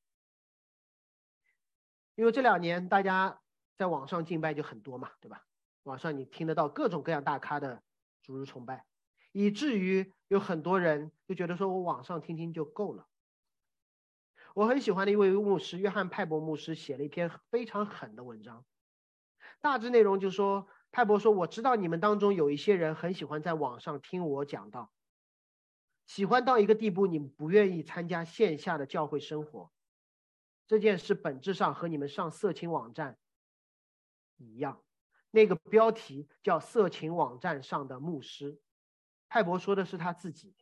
因为这两年大家在网上敬拜就很多嘛，对吧？网上你听得到各种各样大咖的主日崇拜，以至于有很多人就觉得说我网上听听就够了。我很喜欢的一位牧师约翰派伯牧师写了一篇非常狠的文章，大致内容就说。派伯说：“我知道你们当中有一些人很喜欢在网上听我讲道，喜欢到一个地步，你们不愿意参加线下的教会生活。这件事本质上和你们上色情网站一样。那个标题叫‘色情网站上的牧师’。泰伯说的是他自己。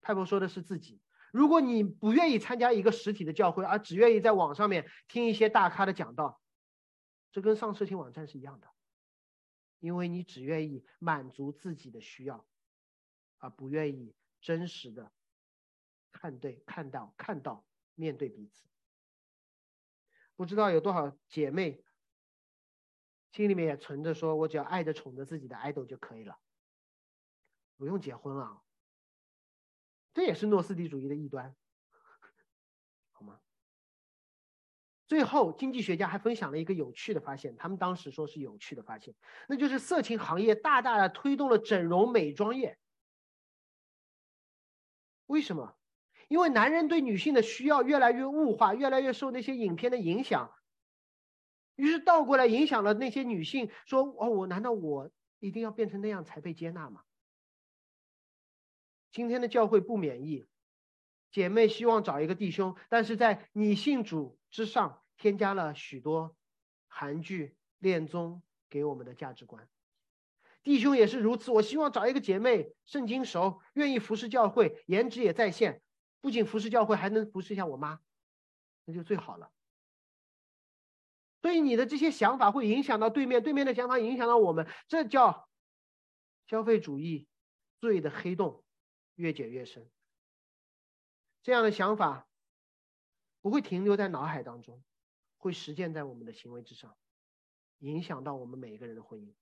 泰伯说的是自己。如果你不愿意参加一个实体的教会，而只愿意在网上面听一些大咖的讲道，这跟上色情网站是一样的。”因为你只愿意满足自己的需要，而不愿意真实的看对、看到、看到、面对彼此。不知道有多少姐妹心里面也存着说：“我只要爱着、宠着自己的 idol 就可以了，不用结婚啊。”这也是诺斯底主义的异端。好吗最后，经济学家还分享了一个有趣的发现，他们当时说是有趣的发现，那就是色情行业大大的推动了整容美妆业。为什么？因为男人对女性的需要越来越物化，越来越受那些影片的影响，于是倒过来影响了那些女性，说：“哦，我难道我一定要变成那样才被接纳吗？”今天的教会不免疫。姐妹希望找一个弟兄，但是在你信主之上添加了许多韩剧、恋综给我们的价值观。弟兄也是如此，我希望找一个姐妹，圣经熟，愿意服侍教会，颜值也在线，不仅服侍教会，还能服侍一下我妈，那就最好了。所以你的这些想法会影响到对面，对面的想法影响到我们，这叫消费主义罪的黑洞，越解越深。这样的想法不会停留在脑海当中，会实践在我们的行为之上，影响到我们每一个人的婚姻。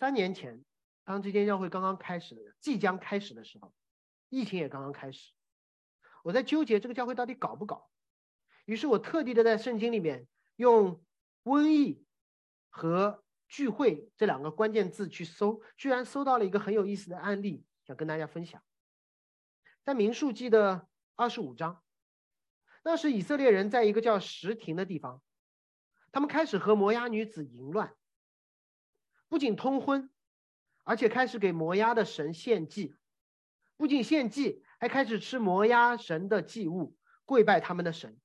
三年前，当这间教会刚刚开始的，即将开始的时候，疫情也刚刚开始，我在纠结这个教会到底搞不搞。于是我特地的在圣经里面用“瘟疫”和“聚会”这两个关键字去搜，居然搜到了一个很有意思的案例，想跟大家分享。在民数记的二十五章，那时以色列人在一个叫石亭的地方，他们开始和摩押女子淫乱，不仅通婚，而且开始给摩押的神献祭，不仅献祭，还开始吃摩押神的祭物，跪拜他们的神。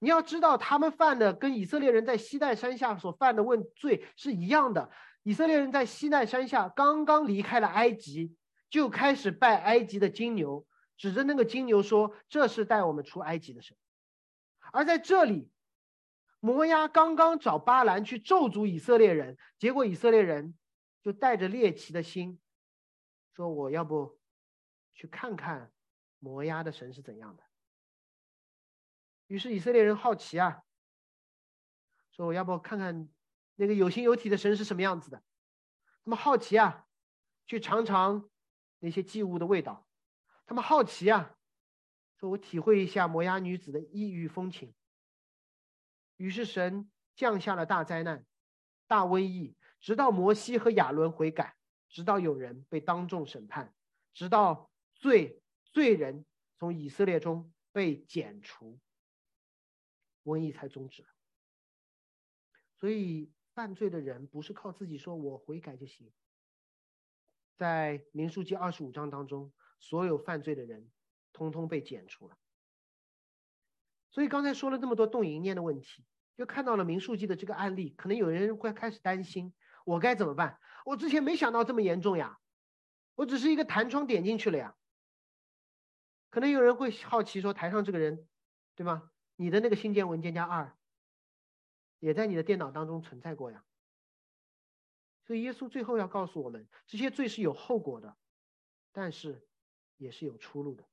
你要知道，他们犯的跟以色列人在西奈山下所犯的问罪是一样的。以色列人在西奈山下刚刚离开了埃及，就开始拜埃及的金牛。指着那个金牛说：“这是带我们出埃及的神。”而在这里，摩押刚刚找巴兰去咒诅以色列人，结果以色列人就带着猎奇的心说：“我要不去看看摩押的神是怎样的？”于是以色列人好奇啊，说：“我要不看看那个有形有体的神是什么样子的？”他们好奇啊，去尝尝那些祭物的味道。他们好奇啊，说我体会一下摩押女子的异域风情。于是神降下了大灾难、大瘟疫，直到摩西和亚伦悔改，直到有人被当众审判，直到罪罪人从以色列中被剪除，瘟疫才终止。所以，犯罪的人不是靠自己说“我悔改就行”。在民数记二十五章当中，所有犯罪的人通通被剪除了。所以刚才说了这么多动淫念的问题，就看到了民数记的这个案例，可能有人会开始担心：我该怎么办？我之前没想到这么严重呀，我只是一个弹窗点进去了呀。可能有人会好奇说：台上这个人，对吗？你的那个信件文件夹二，也在你的电脑当中存在过呀。所以耶稣最后要告诉我们，这些罪是有后果的，但是也是有出路的。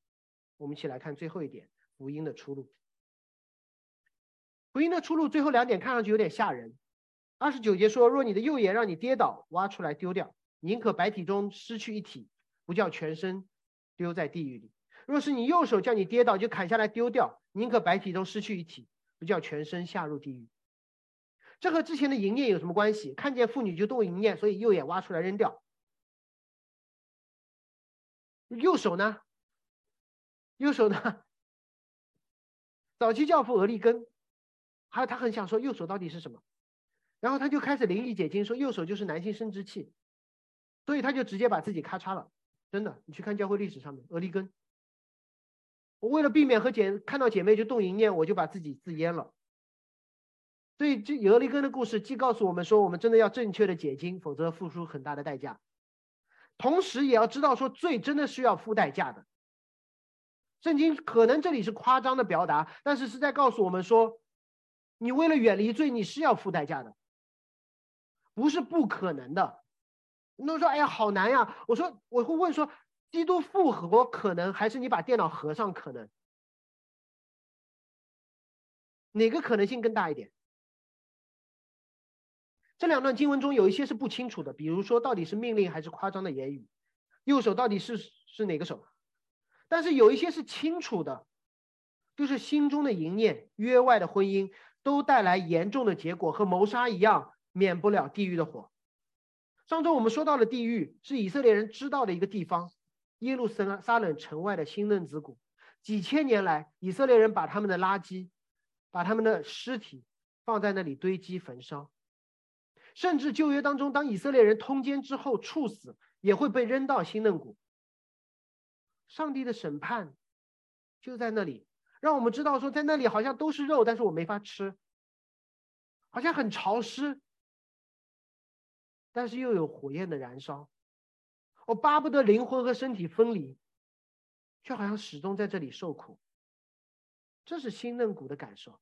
我们一起来看最后一点，福音的出路。福音的出路最后两点看上去有点吓人。二十九节说：“若你的右眼让你跌倒，挖出来丢掉，宁可白体中失去一体，不叫全身丢在地狱里；若是你右手叫你跌倒，就砍下来丢掉，宁可白体中失去一体，不叫全身下入地狱。”这和之前的淫念有什么关系？看见妇女就动淫念，所以右眼挖出来扔掉。右手呢？右手呢？早期教父俄利根，还有他很想说右手到底是什么，然后他就开始灵异解经，说右手就是男性生殖器，所以他就直接把自己咔嚓了。真的，你去看教会历史上面，俄利根，我为了避免和姐看到姐妹就动淫念，我就把自己自阉了。所以，这俄利根的故事既告诉我们说，我们真的要正确的解经，否则付出很大的代价；同时，也要知道说，罪真的是要付代价的。圣经可能这里是夸张的表达，但是是在告诉我们说，你为了远离罪，你是要付代价的，不是不可能的。那说，哎呀，好难呀！我说，我会问说，基督复活可能，还是你把电脑合上可能？哪个可能性更大一点？这两段经文中有一些是不清楚的，比如说到底是命令还是夸张的言语，右手到底是是哪个手？但是有一些是清楚的，就是心中的淫念、约外的婚姻都带来严重的结果，和谋杀一样，免不了地狱的火。上周我们说到了地狱是以色列人知道的一个地方，耶路撒冷城外的新嫩子谷，几千年来以色列人把他们的垃圾、把他们的尸体放在那里堆积焚烧。甚至旧约当中，当以色列人通奸之后处死，也会被扔到新嫩谷。上帝的审判就在那里，让我们知道说，在那里好像都是肉，但是我没法吃，好像很潮湿，但是又有火焰的燃烧。我巴不得灵魂和身体分离，却好像始终在这里受苦。这是新嫩谷的感受。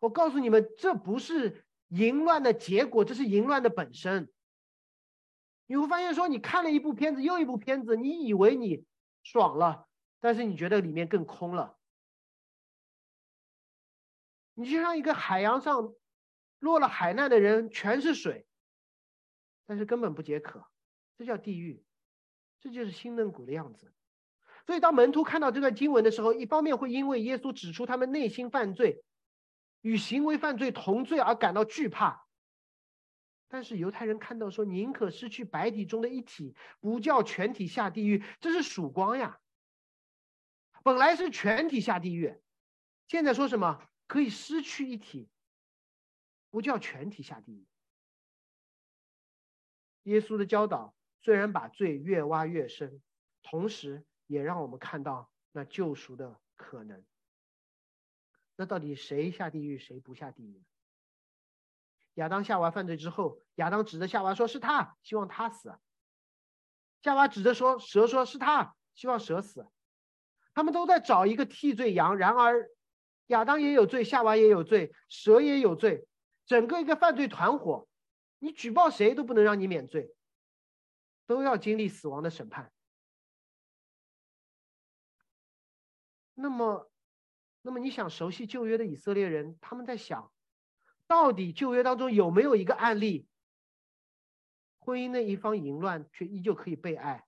我告诉你们，这不是。淫乱的结果，这是淫乱的本身。你会发现，说你看了一部片子又一部片子，你以为你爽了，但是你觉得里面更空了。你就像一个海洋上落了海难的人，全是水，但是根本不解渴，这叫地狱，这就是新嫩谷的样子。所以，当门徒看到这段经文的时候，一方面会因为耶稣指出他们内心犯罪。与行为犯罪同罪而感到惧怕，但是犹太人看到说宁可失去白体中的一体，不叫全体下地狱，这是曙光呀。本来是全体下地狱，现在说什么可以失去一体，不叫全体下地狱。耶稣的教导虽然把罪越挖越深，同时也让我们看到那救赎的可能。那到底谁下地狱，谁不下地狱？亚当夏娃犯罪之后，亚当指着夏娃说：“是他，希望他死。”夏娃指着说：“蛇说是他，希望蛇死。”他们都在找一个替罪羊。然而，亚当也有罪，夏娃也有罪，蛇也有罪，整个一个犯罪团伙，你举报谁都不能让你免罪，都要经历死亡的审判。那么。那么你想熟悉旧约的以色列人，他们在想，到底旧约当中有没有一个案例，婚姻的一方淫乱却依旧可以被爱，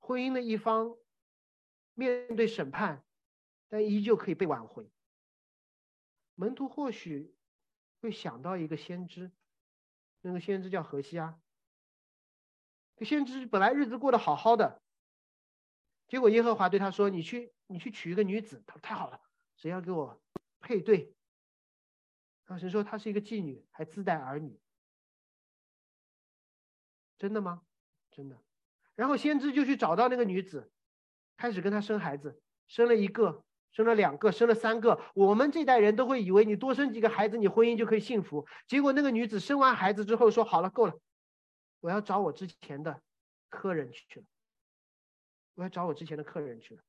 婚姻的一方面对审判，但依旧可以被挽回。门徒或许会想到一个先知，那个先知叫何西阿，这先知本来日子过得好好的，结果耶和华对他说：“你去，你去娶一个女子。”他说：“太好了，谁要给我配对？”然后神说：“她是一个妓女，还自带儿女。”真的吗？真的。然后先知就去找到那个女子，开始跟她生孩子，生了一个，生了两个，生了三个。我们这代人都会以为你多生几个孩子，你婚姻就可以幸福。结果那个女子生完孩子之后说：“好了，够了。”我要找我之前的客人去了，我要找我之前的客人去了。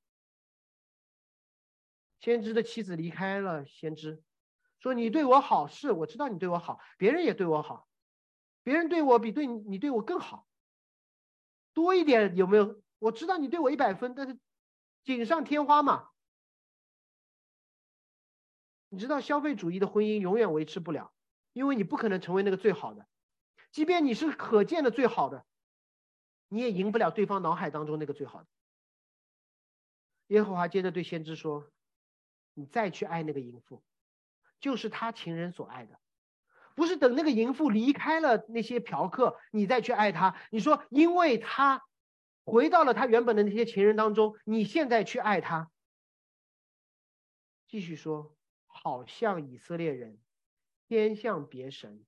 先知的妻子离开了先知，说：“你对我好，是我知道你对我好，别人也对我好，别人对我比对你对我更好，多一点有没有？我知道你对我一百分，但是锦上添花嘛。你知道消费主义的婚姻永远维持不了，因为你不可能成为那个最好的。”即便你是可见的最好的，你也赢不了对方脑海当中那个最好的。耶和华接着对先知说：“你再去爱那个淫妇，就是他情人所爱的，不是等那个淫妇离开了那些嫖客，你再去爱他。你说，因为他回到了他原本的那些情人当中，你现在去爱他。”继续说：“好像以色列人偏向别神，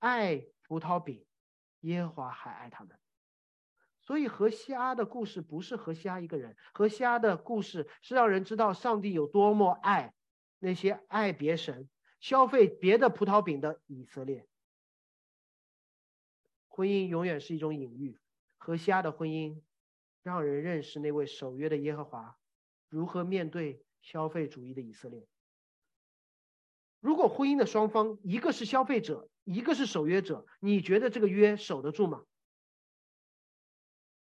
爱。”葡萄饼，耶和华还爱他们，所以何西阿的故事不是何西阿一个人，何西阿的故事是让人知道上帝有多么爱那些爱别神、消费别的葡萄饼的以色列。婚姻永远是一种隐喻，何西阿的婚姻让人认识那位守约的耶和华如何面对消费主义的以色列。如果婚姻的双方一个是消费者，一个是守约者，你觉得这个约守得住吗？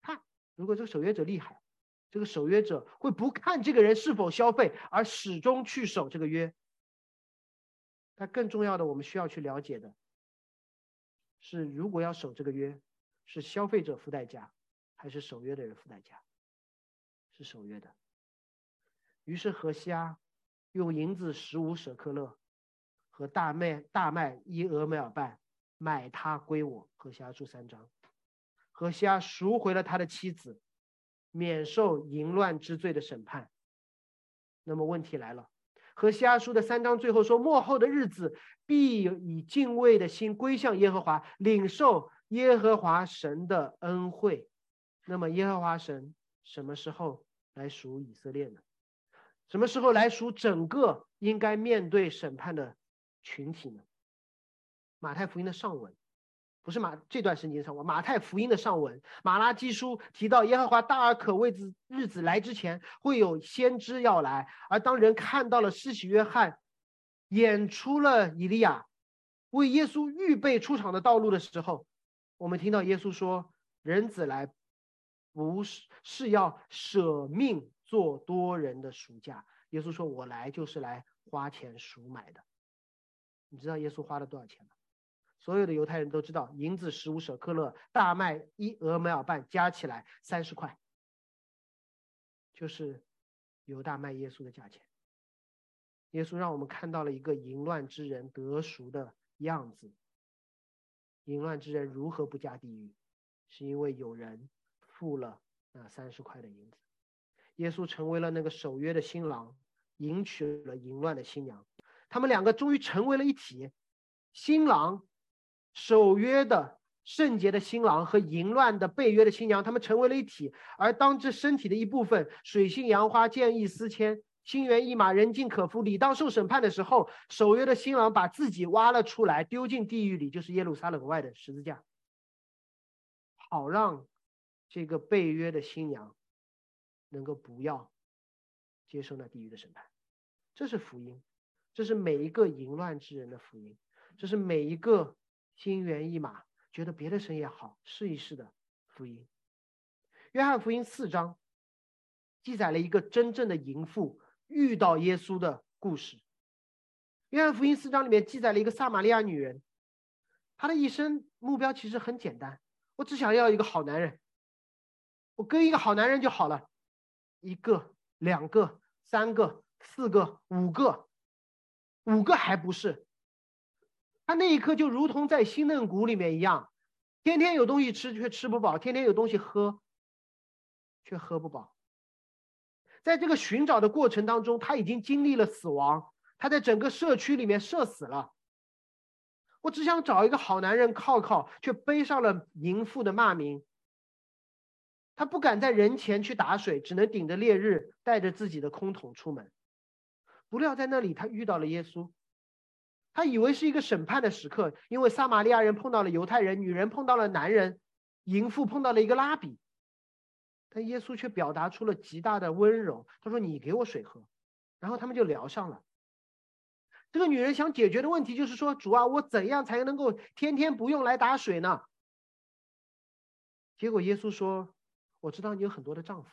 看，如果这个守约者厉害，这个守约者会不看这个人是否消费，而始终去守这个约。但更重要的，我们需要去了解的是，如果要守这个约，是消费者付代价，还是守约的人付代价？是守约的。于是何西阿用银子十五舍克勒。和大麦大麦一俄梅尔半，买他归我。何西阿书三章，何西阿赎回了他的妻子，免受淫乱之罪的审判。那么问题来了，何西阿书的三章最后说，末后的日子必以敬畏的心归向耶和华，领受耶和华神的恩惠。那么耶和华神什么时候来赎以色列呢？什么时候来赎整个应该面对审判的？群体呢？马太福音的上文，不是马这段圣经上文，马太福音的上文，马拉基书提到耶和华大而可畏之日子来之前，会有先知要来。而当人看到了施洗约翰演出了以利亚，为耶稣预备出场的道路的时候，我们听到耶稣说：“人子来，不是是要舍命做多人的赎价。”耶稣说：“我来就是来花钱赎买的。”你知道耶稣花了多少钱吗？所有的犹太人都知道，银子十五舍克勒，大麦一俄梅尔半，加起来三十块，就是犹大卖耶稣的价钱。耶稣让我们看到了一个淫乱之人得赎的样子。淫乱之人如何不加地狱？是因为有人付了那三十块的银子。耶稣成为了那个守约的新郎，迎娶了淫乱的新娘。他们两个终于成为了一体，新郎守约的圣洁的新郎和淫乱的被约的新娘，他们成为了一体。而当这身体的一部分水性杨花、见异思迁、心猿意马、人尽可夫，理当受审判的时候，守约的新郎把自己挖了出来，丢进地狱里，就是耶路撒冷外的十字架，好让这个被约的新娘能够不要接受那地狱的审判。这是福音。这是每一个淫乱之人的福音，这是每一个心猿意马、觉得别的神也好试一试的福音。约翰福音四章记载了一个真正的淫妇遇到耶稣的故事。约翰福音四章里面记载了一个撒玛利亚女人，她的一生目标其实很简单，我只想要一个好男人，我跟一个好男人就好了，一个、两个、三个、四个、五个。五个还不是，他那一刻就如同在新嫩谷里面一样，天天有东西吃却吃不饱，天天有东西喝却喝不饱。在这个寻找的过程当中，他已经经历了死亡，他在整个社区里面社死了。我只想找一个好男人靠靠，却背上了淫妇的骂名。他不敢在人前去打水，只能顶着烈日，带着自己的空桶出门。不料在那里，他遇到了耶稣。他以为是一个审判的时刻，因为撒玛利亚人碰到了犹太人，女人碰到了男人，淫妇碰到了一个拉比。但耶稣却表达出了极大的温柔。他说：“你给我水喝。”然后他们就聊上了。这个女人想解决的问题就是说：“主啊，我怎样才能够天天不用来打水呢？”结果耶稣说：“我知道你有很多的丈夫，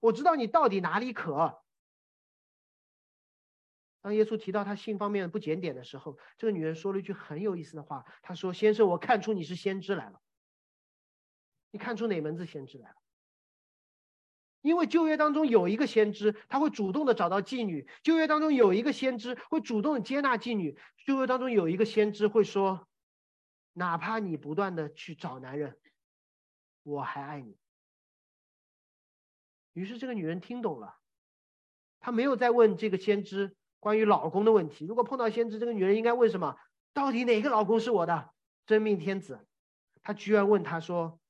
我知道你到底哪里渴。”当耶稣提到他性方面不检点的时候，这个女人说了一句很有意思的话。她说：“先生，我看出你是先知来了。你看出哪门子先知来了？因为旧约当中有一个先知，他会主动的找到妓女；旧约当中有一个先知会主动的接纳妓女；旧约当中有一个先知会说，哪怕你不断的去找男人，我还爱你。”于是这个女人听懂了，她没有再问这个先知。关于老公的问题，如果碰到先知，这个女人应该问什么？到底哪个老公是我的真命天子？她居然问他说：“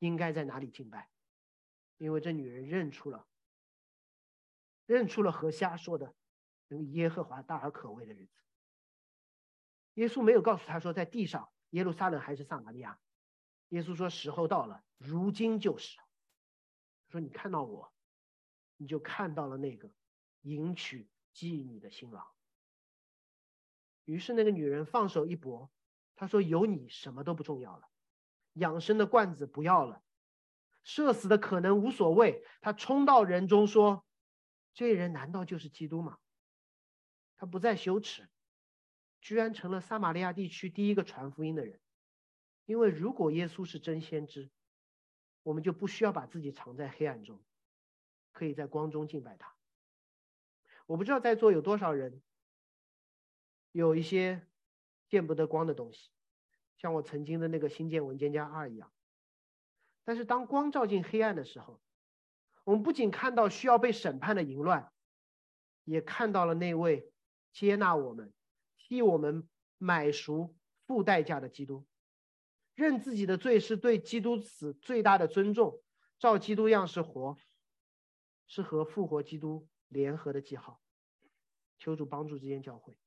应该在哪里敬拜？”因为这女人认出了，认出了何瞎说的那个耶和华大而可畏的日子。耶稣没有告诉他说在地上耶路撒冷还是撒玛利亚，耶稣说时候到了，如今就是。说你看到我，你就看到了那个迎娶。记你的新郎。于是那个女人放手一搏，她说：“有你什么都不重要了，养生的罐子不要了，社死的可能无所谓。”她冲到人中说：“这人难道就是基督吗？”她不再羞耻，居然成了撒玛利亚地区第一个传福音的人。因为如果耶稣是真先知，我们就不需要把自己藏在黑暗中，可以在光中敬拜他。我不知道在座有多少人有一些见不得光的东西，像我曾经的那个新建文件夹二一样。但是当光照进黑暗的时候，我们不仅看到需要被审判的淫乱，也看到了那位接纳我们、替我们买赎、付代价的基督。认自己的罪是对基督死最大的尊重，照基督样式活，是和复活基督。联合的记号，求主帮助这间教会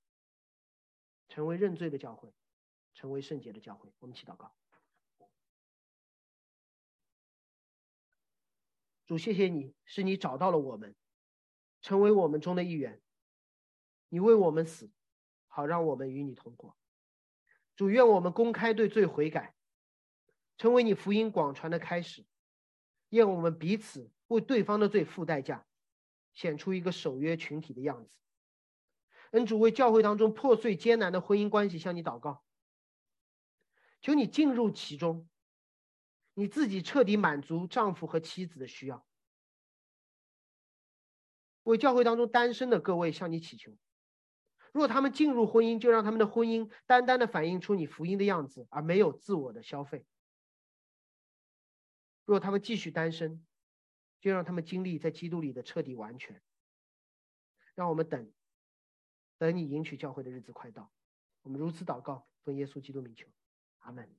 成为认罪的教会，成为圣洁的教会。我们祈祷告，主谢谢你，是你找到了我们，成为我们中的一员，你为我们死，好让我们与你同活。主愿我们公开对罪悔改，成为你福音广传的开始。愿我们彼此为对方的罪付代价。显出一个守约群体的样子。恩主为教会当中破碎艰难的婚姻关系向你祷告，求你进入其中，你自己彻底满足丈夫和妻子的需要。为教会当中单身的各位向你祈求，若他们进入婚姻，就让他们的婚姻单单的反映出你福音的样子，而没有自我的消费。若他们继续单身，就让他们经历在基督里的彻底完全。让我们等，等你迎娶教会的日子快到。我们如此祷告，奉耶稣基督名求，阿门。